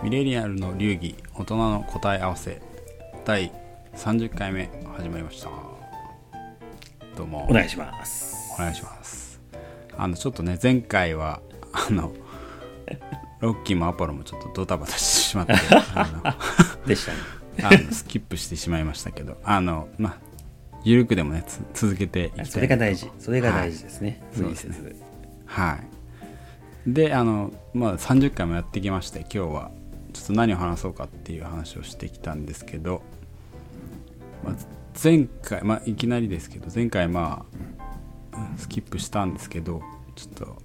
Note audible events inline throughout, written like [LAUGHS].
ミレニアルの流儀大人の答え合わせ第30回目始まりました。どうも。お願いします。お願いします。あのちょっとね前回はあの [LAUGHS] ロッキーもアポロもちょっとドタバタしてしまってあ [LAUGHS] でしたね。の [LAUGHS] あのスキップしてしまいましたけどあのまあゆるくでもねつ続けていきたいそれが大事。それが大事ですね、はい。そうですはい。であのまあ30回もやってきまして今日はちょっと何を話そうかっていう話をしてきたんですけど、まあ、前回、まあ、いきなりですけど前回まあうんスキップしたんですけどちょっと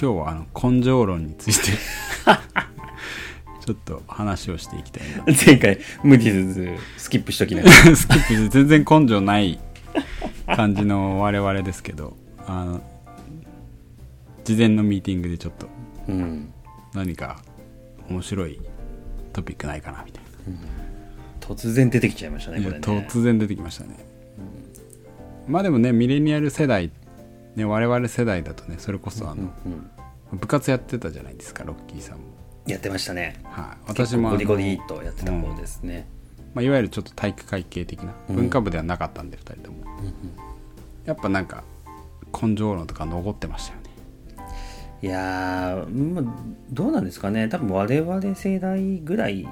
今日はあの根性論について [LAUGHS] ちょっと話をしていきたいな。前回無理せずスキップしときながら [LAUGHS] スキップして全然根性ない感じの我々ですけどあの事前のミーティングでちょっとうん何か面白いトピックないかなみたい突然出てきちゃいましたねな、これね。突然出てきましたね、まあでもねミレニアル世代ね我々世代だとねそれこそあの、うん部活やってたじゃないですかロッキーさんも、やってましたね。はい、私もゴリゴリっとやってた方ですね、まあ、いわゆるちょっと体育会系的なうん。文化部ではなかったんで、2人とも。やっぱなんか根性論とか残ってましたよねいやー、まあ、どうなんですかね。多分我々世代ぐらい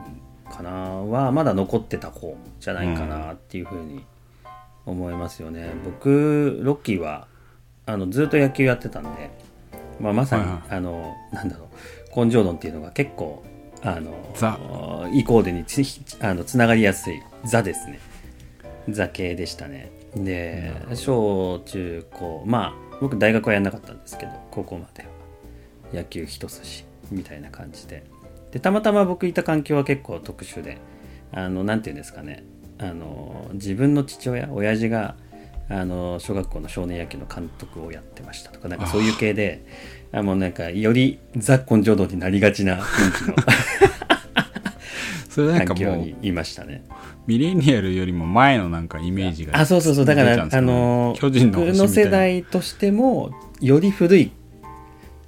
かな。はまだ残ってた方じゃないかなっていうふうに思いますよね、僕ロッキーはあのずっと野球やってたんで、まあ、まさに、はいはい。あのなんだろう。根性論っていうのが結構あのザ。イコールにつあのつながりやすい。ザですね。ザ系でしたね。で小中高。まあ僕大学はやんなかったんですけど高校までは野球一筋みたいな感じで。でたまたま僕いた環境は結構特殊で。あのなんていうんですかね。あの自分の父親親父があの小学校の少年野球の監督をやってましたとかなんかそういう系であもうなんかよりザ根性論になりがちな雰囲気の [LAUGHS] それなんか環境もうにいましたね。ミレニアルよりも前のなんかイメージがあそうそうそう。だから、あの巨人の僕の世代としてもより古い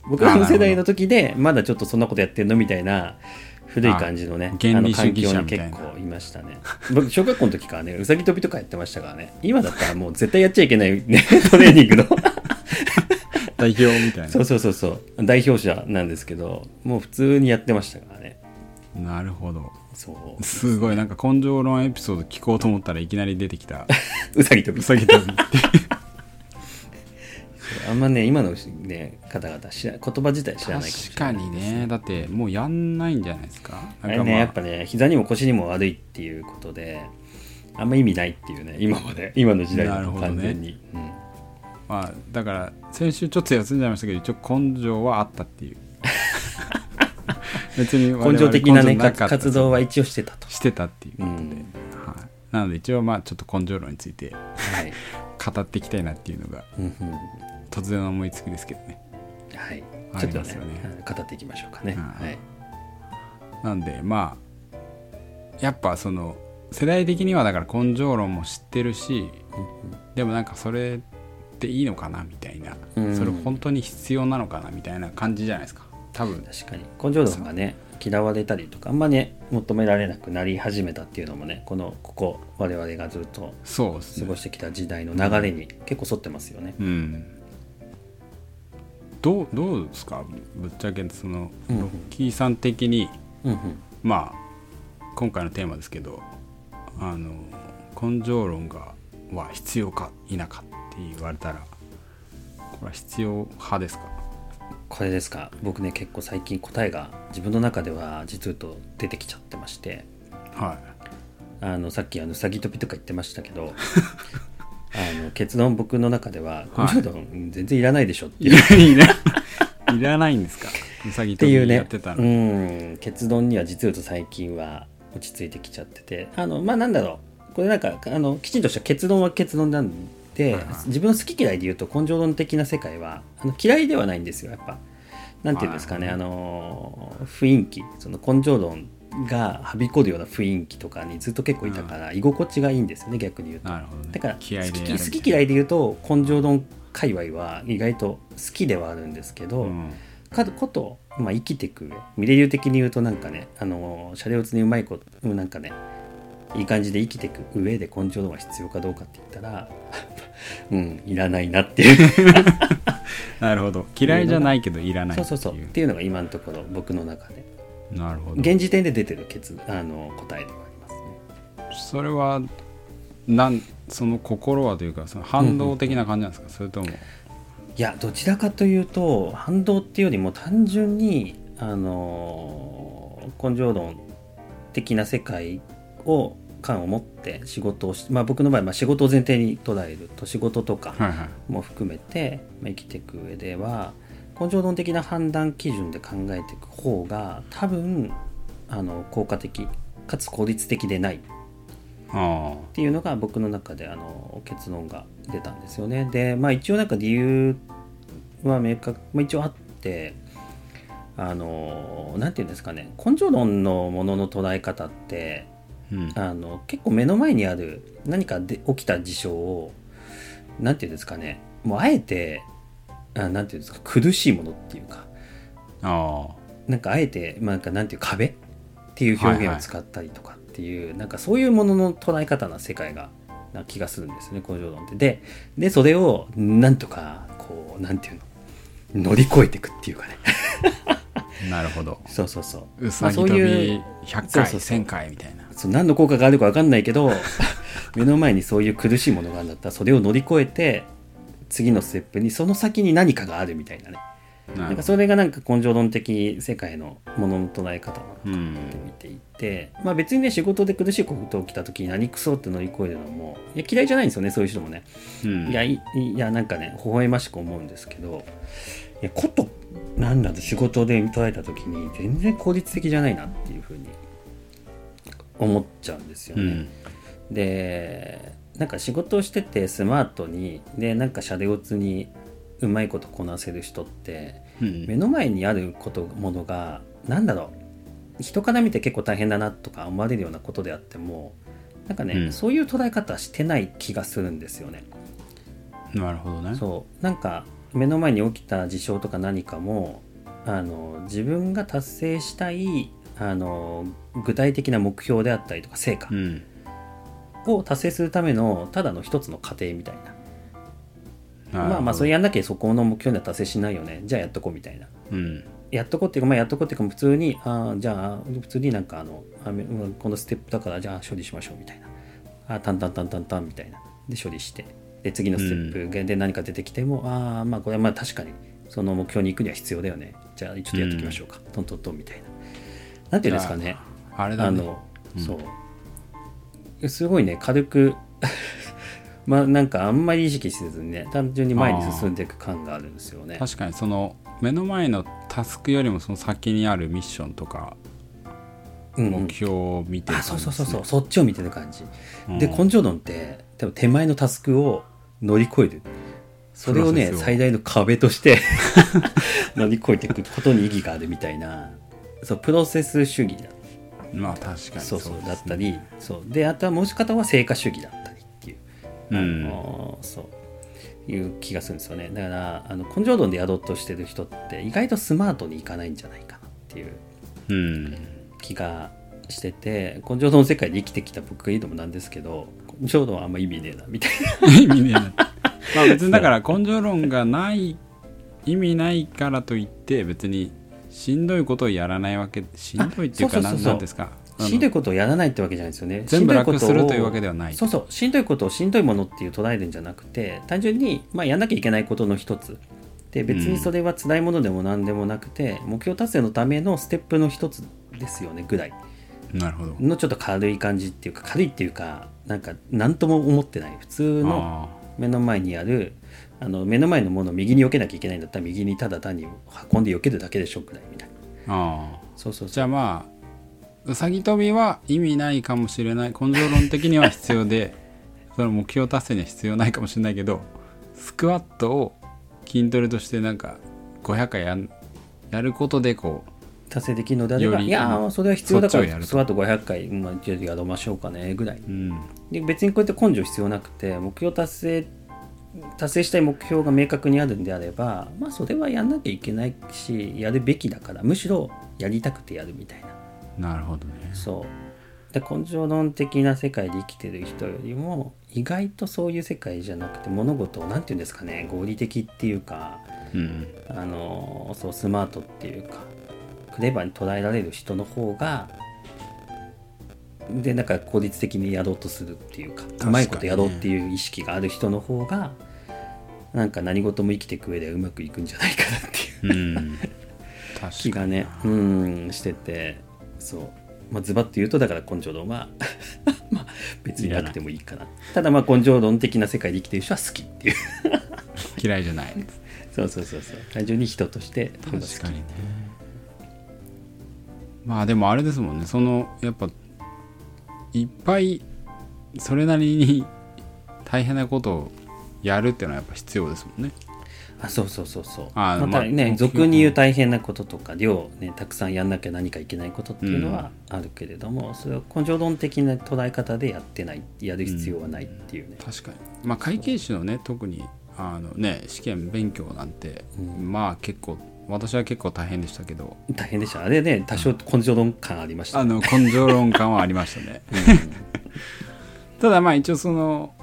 僕の世代の時でまだちょっとそんなことやってんのみたいな古い感じのねあ原理主環境に結構いましたね。僕小学校の時からねうさぎ跳びとかやってましたからね。今だったらもう絶対やっちゃいけない、ね、[LAUGHS] トレーニングの。代表みたいそうそうそうそう。代表者なんですけどもう普通にやってましたからね。ななるほど。そう。すごい。なんか根性論エピソード聞こうと思ったらいきなり出てきた。[LAUGHS] うさぎ跳び。うさぎ跳びってあんまね今の、ね、方々知ら言葉自体知らないかもし確れない。かにね。だってもうやんないんじゃないですか？あれねやっぱね膝にも腰にも悪いっていうことであんま意味ないっていうね今まで。[LAUGHS] 今の時代だ完全に、うんまあだから先週ちょっと休んじゃいましたけど一応根性はあったっていう。[LAUGHS] 別に根性的なね活動は一応してたと。してたっていうことで、うん。はい、なので一応まあちょっと根性論についてはい、[LAUGHS] 語っていきたいなっていうのが。うんうん突然の思いつきですけどね。はい。あちょっとねねはい語っていきましょうかね、うん。はい。なんでまあやっぱその世代的にはだから根性論も知ってるしでもなんかそれっていいのかなみたいな、うん。それ本当に必要なのかなみたいな感じじゃないですか。多分。確かに。根性論がね嫌われたりとかあんまね求められなくなり始めたっていうのもねこのここ我々がずっと過ごしてきた時代の流れに結構沿ってますよね、うんどうどうですか？ぶっちゃけそのうんロッキーさん的に、うんうん。まあ今回のテーマですけどあの根性論がは必要か否かって言われたらこれは必要派ですか？これですか？僕ね結構最近答えが自分の中では実はと出てきちゃってまして。はあのさっきあのうさぎ跳びとか言ってましたけど [LAUGHS] あの結論僕の中では「はい。根性論全然いらないでしょ」っていいう。いら [LAUGHS] いらないんですか？うさぎっていうね。うん。結論には実はと最近は落ち着いてきちゃってて。あのまあなんだろう。これなんかあのきちんとした結論は結論なんで、はい。はい自分の好き嫌いで言うと根性論的な世界はあの嫌いではないんですよやっぱ。なんていうんですかね、はい。あの雰囲気。その根性論がはびこるような雰囲気とかにずっと結構いたから、居心地がいいんですよね逆に言うと。ね。だから好き好き嫌いで言うと根性論界隈は意外と好きではあるんですけど、うん。かことまあ、生きていく上ミレ流的に言うとなんかねあのシャレオツにうまいことなんかねいい感じで生きていく上で根性論は必要かどうかって言ったら [LAUGHS] うんいらないなっていう。[LAUGHS] なるほど。嫌いじゃないけどいらないそうそうそう。っていうのが今のところ僕の中でなるほど。現時点で出てる結あの答えではありますね。それはなんその心はというかその反動的な感じなんですか、それとも？いやどちらかというと反動っていうよりも単純にあの根性論的な世界を感を持って仕事をし、まあ、僕の場合、まあ、仕事を前提に捉えると仕事とかはいはい。も含めて、まあ、生きていく上では根性論的な判断基準で考えていく方が多分あの効果的かつ効率的でない。っあ。ていうのが僕の中であの結論が出たんですよね。でまあ一応なんか理由は明確、まあ、一応あってあのなんていうんですかね。根性論のものの捉え方ってあうん。あの結構目の前にある何かで起きた事象をなんていうんですかね。もうあえてあなんていうんですか苦しいものっていうか。あなんかあえて、まあ、なんかなんていう壁っていう表現を使ったりとかっていう、なんかそういうものの捉え方な世界がな気がするんですよね根性論って。ででそれをなんとかこうなんていうの乗り越えていくっていうかね。あ [LAUGHS] なるほど。そうそうそう。うさぎ跳まあそういうび100回そうそうそう。1000回みたいな。そう何の効果があるか分かんないけど [LAUGHS] 目の前にそういう苦しいものがあるんだったらそれを乗り越えて次のステップにその先に何かがあるみたいなね。なんかそれがなんか根性論的世界のものの捉え方なのかって見ていて、まあ別にね仕事で苦しいこと起きた時に何クソって乗り越えるのもいや嫌いじゃないんですよねそういう人もね、うん。いやいいやなんかね微笑ましく思うんですけどいやことなんだと仕事で捉えた時に全然効率的じゃないなっていうふうに思っちゃうんですよね。うん。でなんか仕事をしててスマートにでなんかシャレオツにうまいことこなせる人ってうん。目の前にあることものが何だろう人から見て結構大変だなとか思われるようなことであってもなんかね、うん。そういう捉え方してない気がするんですよね。なるほどね。そう。なんか目の前に起きた事象とか何かもあの自分が達成したいあの具体的な目標であったりとか成果うんを達成するためのただの一つの過程みたいな。まあまあそれややんなきゃそこの目標には達成しないよね。じゃあやっとこうみたいな。うん。やっとこうっていうかまあやっとこうっていうか普通にあーじゃあ普通になんかあのこのステップだからじゃあ処理しましょうみたいな。あータンタンタンタンタンみたいな。で処理して。で次のステップで何か出てきても、ああまあこれはまあ確かにその目標に行くには必要だよね。じゃあちょっとやっておきましょうか、トントントンみたいな。なんていうんですかね。あれだね。あの、そうすごいね軽く。[LAUGHS] まあなんかあんまり意識せずにね単純に前に進んでいく感があるんですよね。確かにその目の前のタスクよりもその先にあるミッションとかうんうん。目標を見てるあ感じ。そうそうそうそうそっちを見てる感じ、うん。で根性論って多分手前のタスクを乗り越える。それをね最大の壁として [LAUGHS] 乗り越えていくことに意義があるみたいな。そうプロセス主義だ。ねまあ確かに。そうそうだったりそう。であとはもう一方は成果主義だったりっていう。うん。あのそう。いう気がするんですよね。だからあの根性論でやろうとしてる人って意外とスマートにいかないんじゃないかなっていう。うん。気がしてて根性論の世界で生きてきた僕が言うのもなんですけど根性論はあんま意味ねえなみたいな。意味ねえな。[LAUGHS] まあ別にだから根性論がない意味ないからといって別にしんどいことをやらないわけしんどいっていうかなあそうそうそうそう。なんですか？しんどいことをやらないってわけじゃないですよね。全部楽しんどことをするというわけではない。そうそう。しんどいことをしんどいものっていう捉えるんじゃなくて単純に、まあ、やんなきゃいけないことの一つ。で別にそれは辛いものでも何でもなくて、目標達成のためのステップの一つですよねぐらい。なるほど。のちょっと軽い感じっていうか軽いっていうかなんか何とも思ってない。普通のあ目の前にあるあの目の前のものを右に避けなきゃいけないんだったら右にただ単に運んで避けるだけでしょぐらいみたいな。ああ。あそうそう。じゃあまあうさぎ跳びは意味ないかもしれない。根性論的には必要で [LAUGHS] その目標達成には必要ないかもしれないけどスクワットを筋トレとしてなんか500回やんやることでこ達成できるのであればいやーそれは必要だからスクワット500回、まあ、やりましょうかねぐらい。ううん。で別にこうやって根性必要なくて目標達成達成したい目標が明確にあるんであればまあそれはやんなきゃいけないしやるべきだからむしろやりたくてやるみたいな。なるほどね。そう。で根性論的な世界で生きてる人よりも意外とそういう世界じゃなくて物事を何て言うんですかね合理的っていうかうんあのそうスマートっていうかクレバーに捉えられる人の方がでなんか効率的にやろうとするっていうかうまいことやろうっていう意識がある人の方がなんか何事も生きていく上ではうまくいくんじゃないかなっていううん。[LAUGHS] 確気がねうんしててそう、まあ、ズバッと言うとだから根性論は [LAUGHS] まあ別になくてもいいかな。ただまあ根性論的な世界で生きてる人は好きっていう。[LAUGHS] 嫌いじゃない。そうそうそうそう。単純に人として確かにね。まあでもあれですもんね。そのやっぱいっぱいそれなりに大変なことをやるっていうのはやっぱ必要ですもんね。あそうそうそうそう。あまたね、まあ俗に言う大変なこととか量ねたくさんやんなきゃ何かいけないことっていうのはあるけれども、それは根性論的な捉え方でやってないやる必要はないっていうね、確かに。まあ会計士のね特にあのね試験勉強なんて、うん。まあ結構私は結構大変でしたけど。大変でした。あれね多少根性論感ありました、あの根性論感はありましたね。[LAUGHS] ただまあ一応その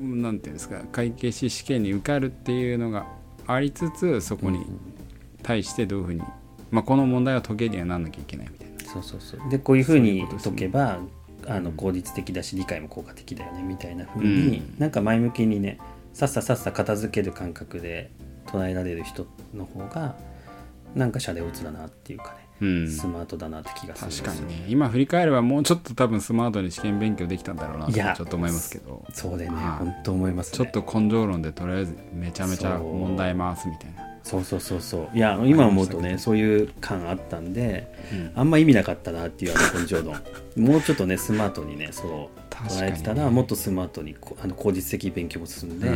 なんていうんですか会計士試験に受かるっていうのがありつつそこに対してどういうふうに、まあ、この問題を解けるにはなんなきゃいけないみたいな。そうそうそう。でこういうふうにそういうことですね。解けばあの効率的だし理解も効果的だよねみたいなふうに、うん。なんか前向きにねさっささっさ片付ける感覚で捉えられる人の方がなんかシャレオツだなっていうかね、うん。スマートだなって気がする確かにね。今振り返ればもうちょっと多分スマートに試験勉強できたんだろうなとちょっと思いますけど。そうでね、はい。本当思いますね。ちょっと根性論でとりあえずめちゃめちゃ問題回すみたいな。そうそうそうそう。いや今思うとねそういう感あったんで、うん。あんま意味なかったなっていうあの根性論。[LAUGHS] もうちょっとねスマートにねそう捉えてたらもっとスマートにこあの効率的勉強も進んで、う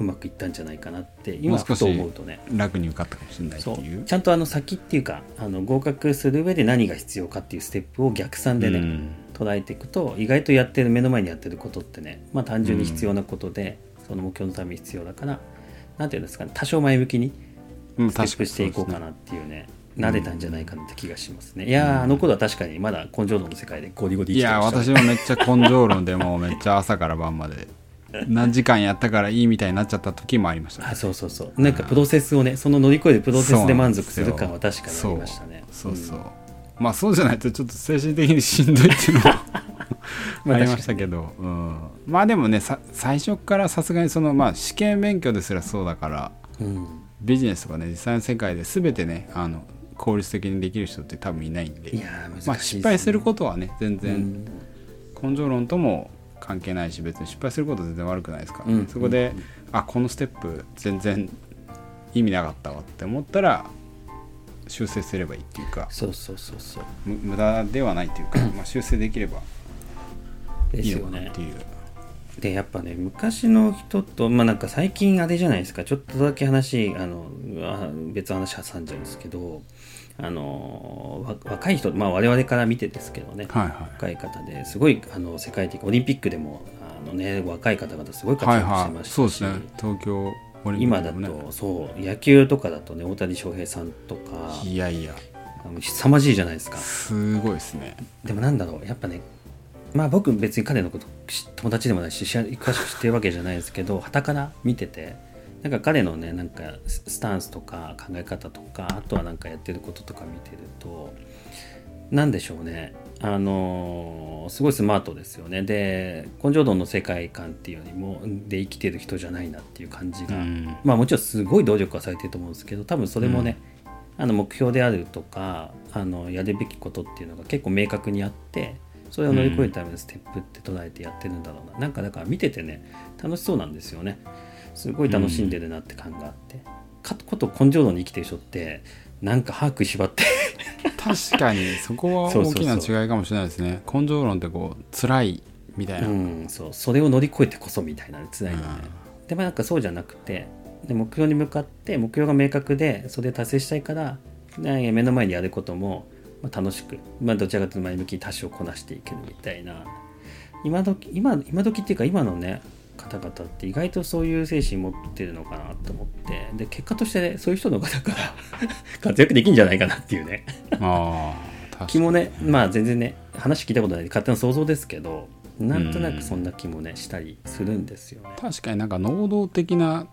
うまくいったんじゃないかなって今ふと思うとね。ん楽に受かったかもしれないってそいう。う。ちゃんとあの先っていうかあの合格する上で何が必要かっていうステップを逆算でね、うん。捉えていくと意外とやってる目の前にやってることってねまあ単純に必要なことで、その目標のために必要だからなんていうんですかね多少前向きにうんステップしていこうかなっていうね慣れたんじゃないかなって気がしますね。いやーあの頃は確かにまだ根性論の世界でゴリゴリいやました私もめっちゃ根性論でもうめっちゃ朝から晩まで何時間やったからいいみたいになっちゃった時もありましたね。あそうそうそう。なんかプロセスをねその乗り越えるプロセスで満足する感は確かにありましたね。そうそうそう。まあそうじゃないとちょっと精神的にしんどいっていうのはまあありましたけど、うん、まあでもねさ最初からさすがにそのまあ試験勉強ですらそうだからうん。ビジネスとかね実際の世界で全てねあの効率的にできる人って多分いないんで。ね。まあ、失敗することはね全う然ん。根性論とも関係ないし別に失敗することは全然悪くないですから、うん。そこで、あこのステップ全然意味なかったわって思ったら修正すればいいっていうかそうそうそうそう。む無駄ではないっていうか、まあ、修正できればいいのかなっていう。でやっぱね昔の人とまあなんか最近あれじゃないですか。ちょっとだけ話あのあ別の話挟んじゃうんですけどあのわ若い人まあ我々から見てですけどね、はいはい。若い方ですごいあの世界的オリンピックでもあのね若い方々すごい活はい躍してはいましたし、そうですね。東京オリンピッ今だとそう野球とかだとね大谷翔平さんとかいやいや。凄まじいじゃないですか。すごいですね。でもなんだろうやっぱねまあ僕別に彼のことし友達でもないし詳しく知ってるわけじゃないですけど傍から見ててなんか彼のねなんかススタンスとか考え方とかあとはなんかやってることとか見てるとなんでしょうね。あのーすごいスマートですよね。で根性論の世界観っていうよりもで生きてる人じゃないなっていう感じが、うん。まあもちろんすごい努力はされてると思うんですけど多分それもね、あの目標であるとかあのやるべきことっていうのが結構明確にあってそれを乗り越えるためのステップって捉えてやってるんだろうな、なんかだから見ててね楽しそうなんですよねすごい楽しんでるなって感があって、かこと根性論に生きてる人ってなんか歯食いしばって。確かにそこはそうそう大きな違いかもしれないですね。根性論ってこう辛いみたいな、うん、そう。それを乗り越えてこそみたいな辛いのね、でもなんかそうじゃなくてで目標に向かって目標が明確でそれ達成したいから目の前にやることも、まあ、楽しく、まあ、どちらかというと前向きに多少こなしていけるみたいな。今時今今時っていうか今のね方々って意外とそういう精神持ってるのかなと思ってで結果としてねそういう人の方から [LAUGHS] 活躍できんじゃないかなっていうね。[LAUGHS] 気もねまあ全然ね話聞いたことない勝手な想像ですけどなんとなくそんな気もねしたりするんですよね。確かになんか能動的な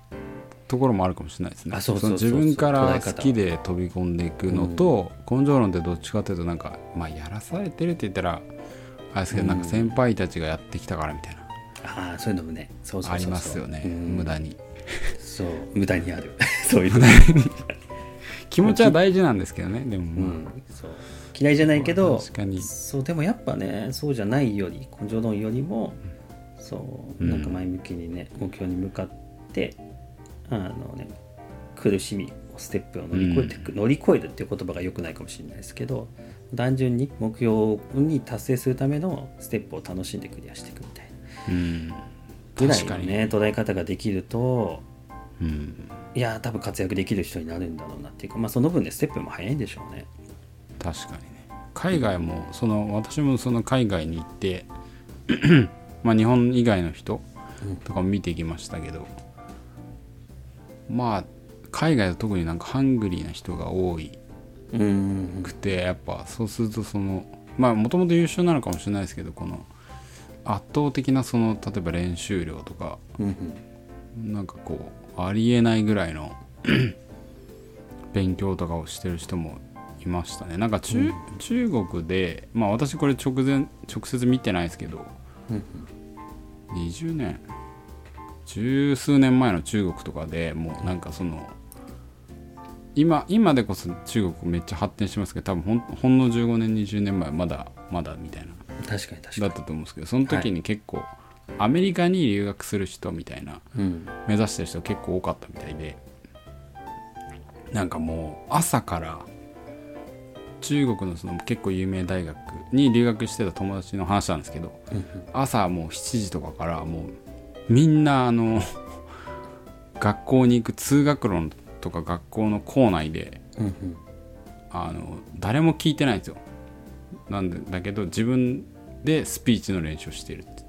ところもあるかもしれないですね。あそうそうそうそう。の自分から好きで飛び込んでいくのと、根性論ってどっちかというとなんかまあやらされてるって言ったらあれですけど、うん。なんか先輩たちがやってきたからみたいなああそういうのもねそうそうそうそう。ありますよね、うん。無駄に。そう。無駄にある。[LAUGHS] そういうの、[LAUGHS] 気持ちは大事なんですけどねでも。うまあ、ん、そう。嫌いじゃないけど確かに。そうでもやっぱねそうじゃないより根性論よりもそううん。なんか前向きにね、目標に向かってあのね苦しみステップを乗り越えていく、乗り越えるっていう言葉が良くないかもしれないですけど単純に目標に達成するためのステップを楽しんでクリアしていくみたいなうん。ぐらい確かにのね捉え方ができるとうん。いや多分活躍できる人になるんだろうなっていうか、まあ、その分でステップも早いんでしょうね。確かにね。海外もその私もその海外に行って [CLEARS THROAT] まあ日本以外の人とかも見てきましたけど、まあ海外は特になんかハングリーな人が多いうん。くてやっぱそうするとそのまあもともと優秀なのかもしれないですけどこの圧倒的なその例えば練習量とかうんなんかこうありえないぐらいの [CLEARS THROAT] 勉強とかをしてる人もいましたね。なんか中,、中国でまあ私これ直前直接見てないですけどうん20年十数年前の中国とかでもうなんかその今今でこそ中国めっちゃ発展してますけど多分ほんほんの15年20年前まだまだみたいな確かに確かだったと思うんですけどその時に結構、アメリカに留学する人みたいなに。うん。目指してる人結構多かったみたいでなんかもう朝から中国のその結構有名大学に留学してた友達の話なんですけどうん朝もう7時とかからもうみんなあの [LAUGHS] 学校に行く通学路とか学校の校内でうんうん。あの誰も聞いてないんですよなんでだけど自分でスピーチの練習をしているって。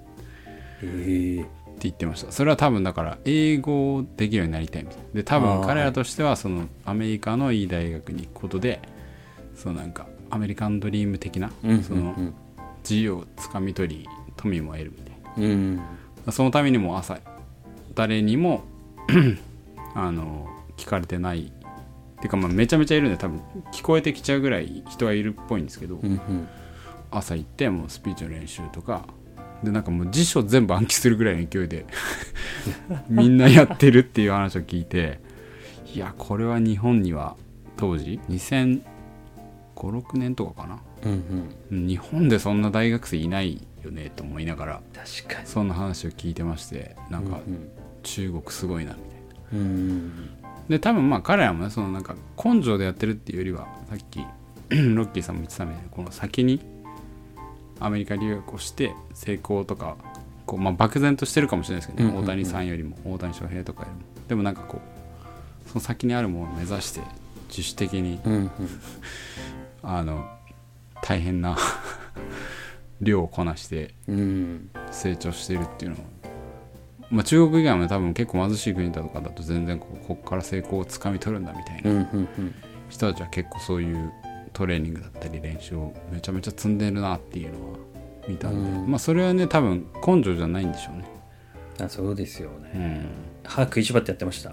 ええ。って言ってました。それは多分だから英語をできるようになりたいみたいな。で多分彼らとしてはそのアメリカのいい大学に行くことでそのなんかアメリカンドリーム的なうんその自由をつかみ取り富も得るみたいうん。なそのためにも朝誰にも [CLEARS THROAT] あの聞かれてないっていうかまあめちゃめちゃいるんで多分聞こえてきちゃうぐらい人はいるっぽいんですけど、うんうん。朝行ってもうスピーチの練習とかでなんかもう辞書全部暗記するぐらいの勢いで [LAUGHS] みんなやってるっていう話を聞いていやこれは日本には当時2005 6年とかかな？うんうん。日本でそんな大学生いないよねと思いながら確かに。そんな話を聞いてましてなんかうん中国すごいなみたいな。うんで多分まあ彼らもねそのなんか根性でやってるっていうよりはさっき [CLEARS THROAT] ロッキーさんも言ってたみたいにこの先にアメリカ留学をして成功とかこう、まあ、漠然としてるかもしれないですけどね、うんうんうん。大谷さんよりも大谷翔平とかよりも。でもなんかこうその先にあるものを目指して自主的にうんうん。[LAUGHS] あの大変な [LAUGHS] 量をこなしてうん。成長してるっていうのは、まあ、中国以外も多分結構貧しい国だとかだと全然こうここから成功をつかみ取るんだみたいな人たちは結構そういうトレーニングだったり練習をめちゃめちゃ積んでるなっていうのは見たんで、うん。まあそれはね多分根性じゃないんでしょうね。あそうですよね。うん。歯食いしばってやってました？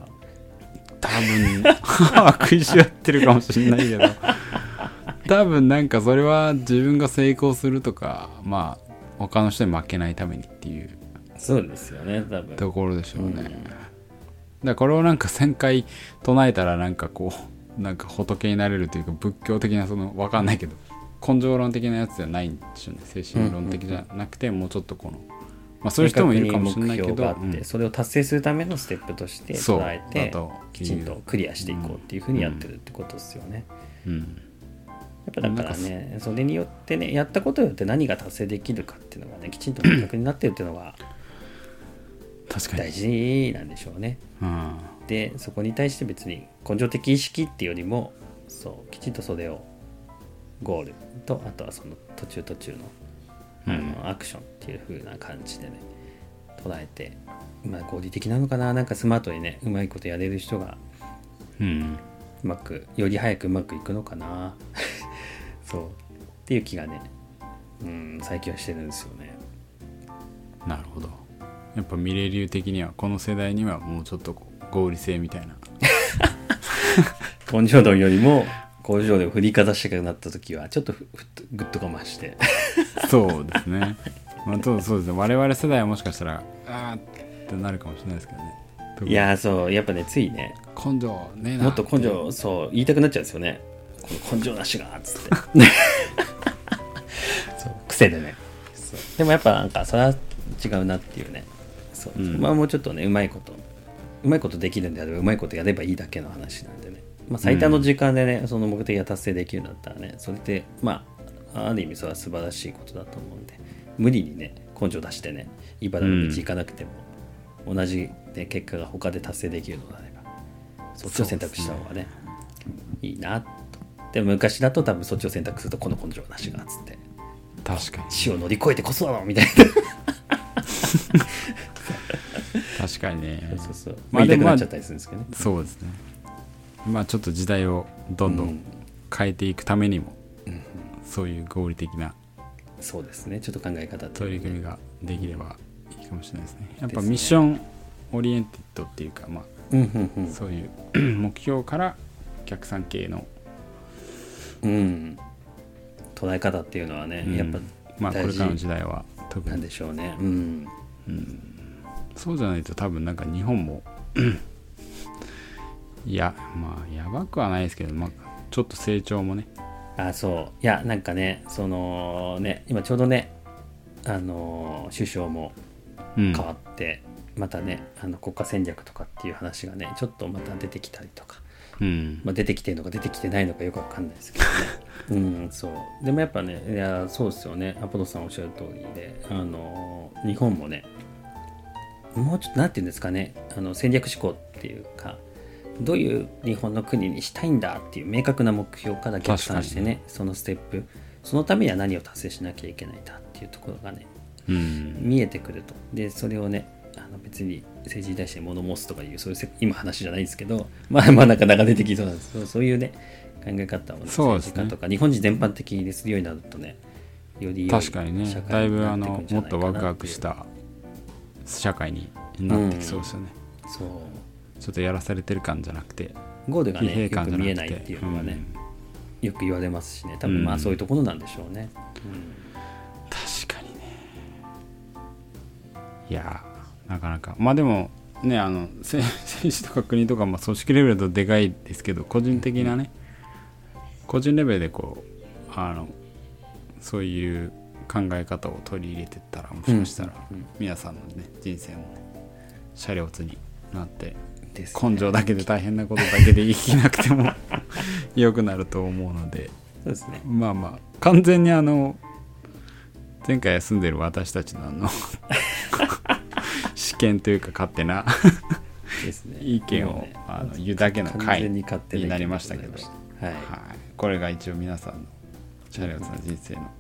多分食いし合ってるかもしれないけど。[LAUGHS] 多分なんかそれは自分が成功するとかまあ他の人に負けないためにっていうそうですよね多分。ところでしょうね、うんだからこれをなんか1000回唱えたらなんかこうなんか仏になれるというか仏教的なその分かんないけど根性論的なやつじゃないんでしょうね。精神論的じゃなくてもうちょっとこの、まあ、そういう人もいるかもしれないけどうん。それを達成するためのステップとしてそう捉えてきちんとクリアしていこうっていうふうにやってるってことですよね。うん、やっぱだからねそれによってねやったことによって何が達成できるかっていうのがねきちんと明確になってるっていうのが大事なんでしょうね。うん。でそこに対して別に根性的意識っていうよりもそうきちんとそれをゴール。とあとはその途中途中のあの、アクションっていう風な感じでね捉えてまあ合理的なのかな？なんかスマートにねうまいことやれる人がうん。うまくより早くうまくいくのかな？[LAUGHS] そう。っていう気がねうん最近はしてるんですよね。なるほどやっぱミレ流的にはこの世代にはもうちょっと合理性みたいな。根性論よりも根性論を振りかざしたくなった時はちょっとふふっとグッと我慢して。そうですね。まあそうそうですね。我々世代はもしかしたらあーってなるかもしれないですけどね。いやーそうやっぱねついね。根性ねえなもっと根性そう言いたくなっちゃうんですよね。この根性なしがっつって。[LAUGHS] そう癖でね。でもやっぱなんかそれは違うなっていうねそう、うん。まあもうちょっとねうまいことうまいことできるんであればうまいことやればいいだけの話なんでね、まあ、最短の時間でね、その目的が達成できるんだったらねそれでまあある意味それは素晴らしいことだと思うんで無理にね根性出してね茨の道行かなくても、同じ、ね、結果が他で達成できるのであればそっちを選択した方がねいいなと。でも昔だと多分そっちを選択するとこの根性なしがっつって確かに死を乗り越えてこそだろみたい [LAUGHS] 確かにね。なそうそう。まあでもまあくなっちゃったりするんですけどね、そうですね。まあちょっと時代をどんどうん。ん変えていくためにも、そういう合理的なそうですね。ちょっと考え方ね取り組みができればいいかもしれないですね。やっぱ mission oriented っていうかまうんうんうん。あそういう [COUGHS] 目標から逆算系の、うん、捉え方っていうのはね、うん。やっぱまあこれからの時代は特なんにでしょうね。うんそうじゃないと多分なんか日本もいやまあやばくはないですけど、まあ、ちょっと成長もね。あそう。いやなんかねそのね今ちょうどねあの首相もうん。変わって、またねあの国家戦略とかっていう話がねちょっとまた出てきたりとか、うん。まあ、出てきてるのか出てきてないのかよくわかんないですけどね。[LAUGHS] うんそう。でもやっぱねいやそうですよね。アポロさんおっしゃる通りであの日本もねもうちょっとなんていうんですかねあの戦略思考っていうかどういう日本の国にしたいんだっていう明確な目標から逆算してねそのステップそのためには何を達成しなきゃいけないんだっていうところがねうん。見えてくると。でそれをねあの別に政治に対して物申すとかいうそういうせ今話じゃないですけど [LAUGHS] まあまあなかなか出てきそうなんですけどそういうね考え方をねそうですね。政治家とか日本人全般的にするようになるとねより確かにね。社会だいぶあのもっとワクワクした社会になってきそうですよね、そう。ちょっとやらされてる感じゃなくてゴールが疲ねよく弊感じゃなくて。見えないっていうのがね、よく言われますしね。多うん分まあそういうところなんでしょうね、確かにね。いやーなかなか。まあでもねあのせ [LAUGHS] 政治とか国とか、まあ、組織レベルだとでかいですけど個人的なね個人レベルでこうあのそういう考え方を取り入れてったらもしかしたら皆さんのね人生も車両通になって根性だけで大変なことだけで生きなくても良くなると思うのでそうですね。まあまあ完全にあの前回休んでる私たちのあの [LAUGHS] 試験というか勝手なですね。意見をねあの言うだけの完回全になりましたけど。はい。はい、これが一応皆さんのチャレオさんの人生の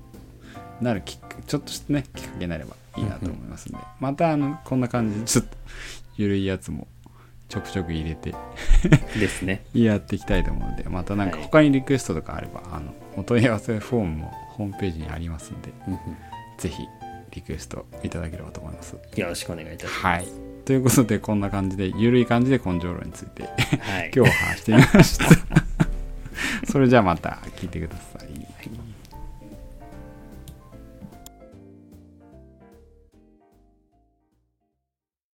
なるきっかちょっとしたねきっかけになればいいなと思いますんで。またあのこんな感じでちょっとゆるいやつもちょくちょく入れてですね。[LAUGHS] やっていきたいと思うのでまたなんかはい。他にリクエストとかあれば、あのお問い合わせフォームもホームページにありますんでうんうん。ぜひリクエストいただければと思います。よろしくお願いいたします。はい。ということでこんな感じでゆるい感じで根性論についてはい。今日は話してみました。[LAUGHS] それじゃあまた聞いてください